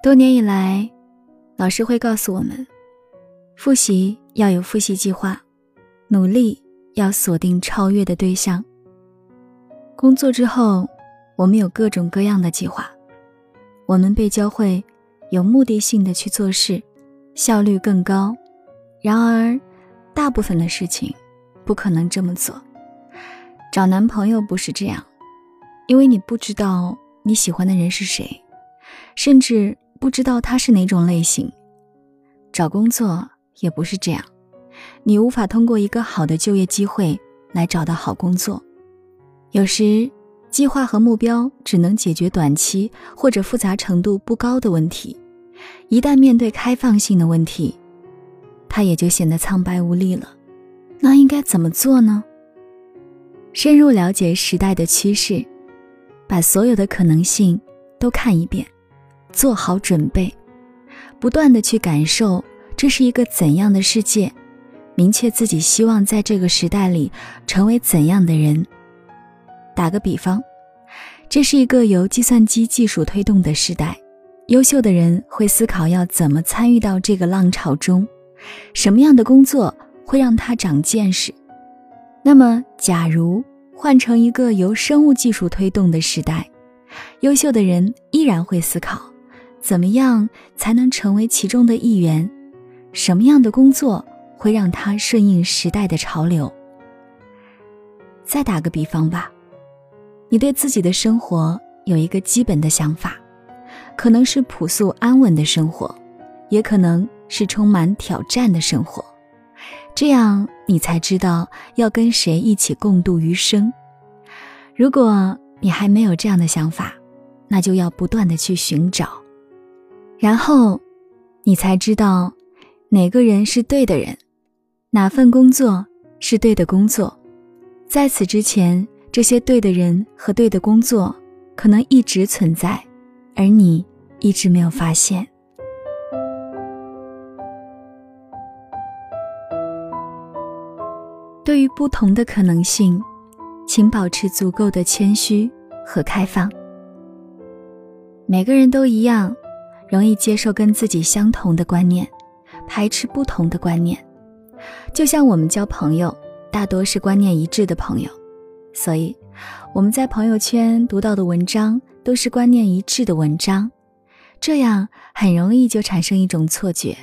多年以来，老师会告诉我们，复习要有复习计划，努力要锁定超越的对象。工作之后，我们有各种各样的计划，我们被教会有目的性的去做事，效率更高。然而，大部分的事情不可能这么做。找男朋友不是这样，因为你不知道你喜欢的人是谁，甚至。不知道他是哪种类型，找工作也不是这样，你无法通过一个好的就业机会来找到好工作。有时，计划和目标只能解决短期或者复杂程度不高的问题，一旦面对开放性的问题，它也就显得苍白无力了。那应该怎么做呢？深入了解时代的趋势，把所有的可能性都看一遍。做好准备，不断的去感受这是一个怎样的世界，明确自己希望在这个时代里成为怎样的人。打个比方，这是一个由计算机技术推动的时代，优秀的人会思考要怎么参与到这个浪潮中，什么样的工作会让他长见识。那么，假如换成一个由生物技术推动的时代，优秀的人依然会思考。怎么样才能成为其中的一员？什么样的工作会让他顺应时代的潮流？再打个比方吧，你对自己的生活有一个基本的想法，可能是朴素安稳的生活，也可能是充满挑战的生活。这样你才知道要跟谁一起共度余生。如果你还没有这样的想法，那就要不断的去寻找。然后，你才知道，哪个人是对的人，哪份工作是对的工作。在此之前，这些对的人和对的工作可能一直存在，而你一直没有发现。对于不同的可能性，请保持足够的谦虚和开放。每个人都一样。容易接受跟自己相同的观念，排斥不同的观念。就像我们交朋友，大多是观念一致的朋友，所以我们在朋友圈读到的文章都是观念一致的文章。这样很容易就产生一种错觉，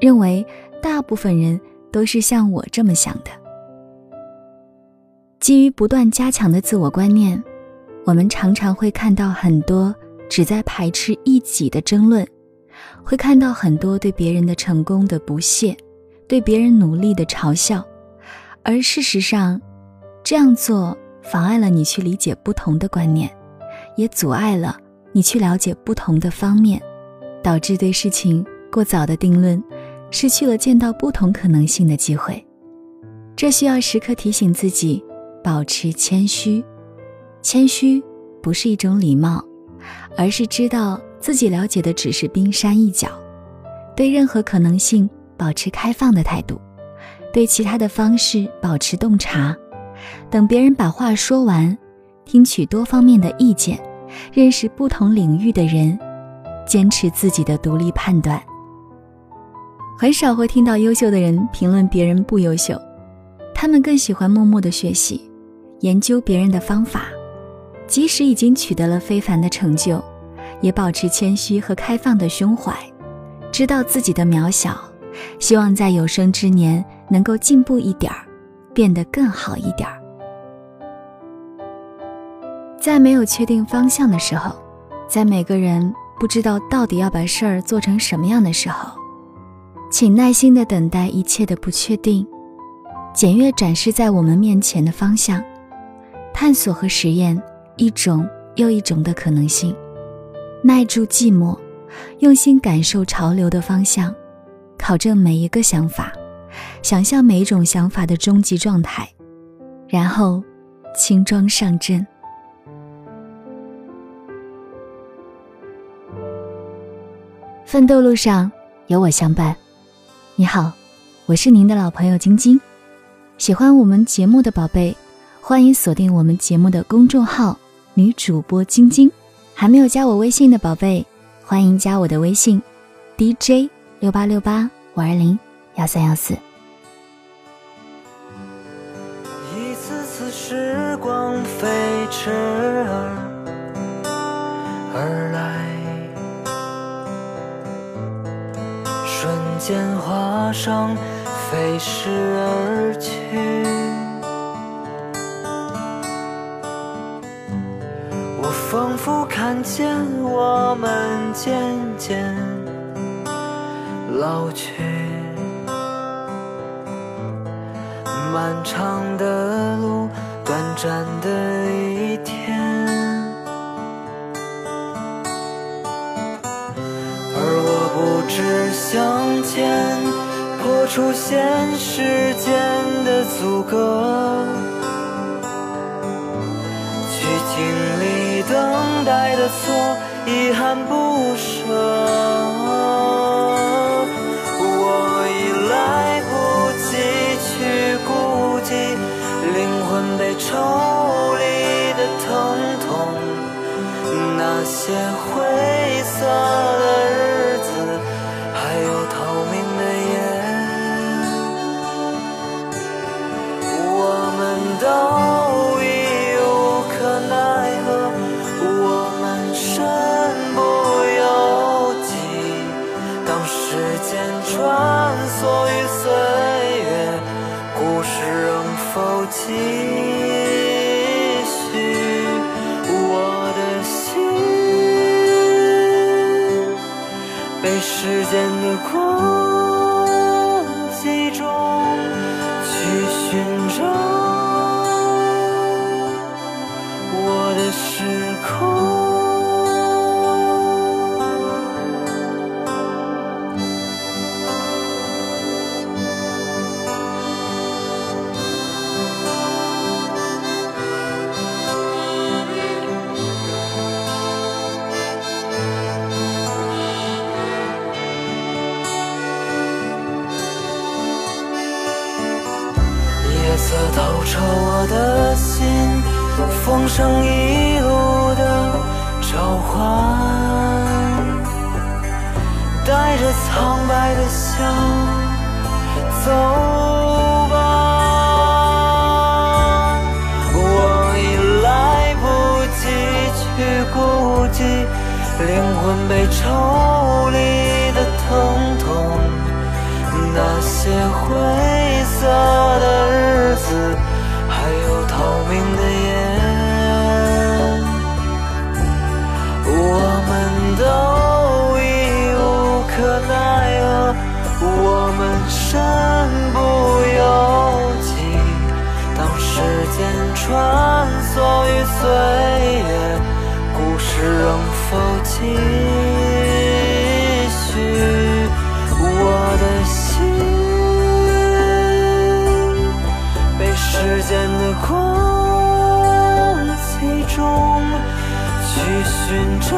认为大部分人都是像我这么想的。基于不断加强的自我观念，我们常常会看到很多。只在排斥异己的争论，会看到很多对别人的成功的不屑，对别人努力的嘲笑，而事实上，这样做妨碍了你去理解不同的观念，也阻碍了你去了解不同的方面，导致对事情过早的定论，失去了见到不同可能性的机会。这需要时刻提醒自己，保持谦虚。谦虚不是一种礼貌。而是知道自己了解的只是冰山一角，对任何可能性保持开放的态度，对其他的方式保持洞察，等别人把话说完，听取多方面的意见，认识不同领域的人，坚持自己的独立判断。很少会听到优秀的人评论别人不优秀，他们更喜欢默默的学习，研究别人的方法。即使已经取得了非凡的成就，也保持谦虚和开放的胸怀，知道自己的渺小，希望在有生之年能够进步一点儿，变得更好一点儿。在没有确定方向的时候，在每个人不知道到底要把事儿做成什么样的时候，请耐心的等待一切的不确定，检阅展示在我们面前的方向，探索和实验。一种又一种的可能性，耐住寂寞，用心感受潮流的方向，考证每一个想法，想象每一种想法的终极状态，然后轻装上阵。奋斗路上有我相伴。你好，我是您的老朋友晶晶。喜欢我们节目的宝贝，欢迎锁定我们节目的公众号。女主播晶晶，还没有加我微信的宝贝，欢迎加我的微信：DJ 六八六八五二零幺三幺四。一次次时光飞驰而来，瞬间划上飞逝而去。见我们渐渐老去，漫长的路，短暂的一天，而我不知向前破除现实间的阻隔，去经历。等待的错，遗憾不舍。我已来不及去顾及灵魂被抽离的疼痛，那些灰色的时空。色透彻我的，风声一路的召唤，带着苍白的笑，走吧。我已来不及去顾及灵魂被抽离穿梭于岁月，故事仍否继续？我的心被时间的空气中去寻找。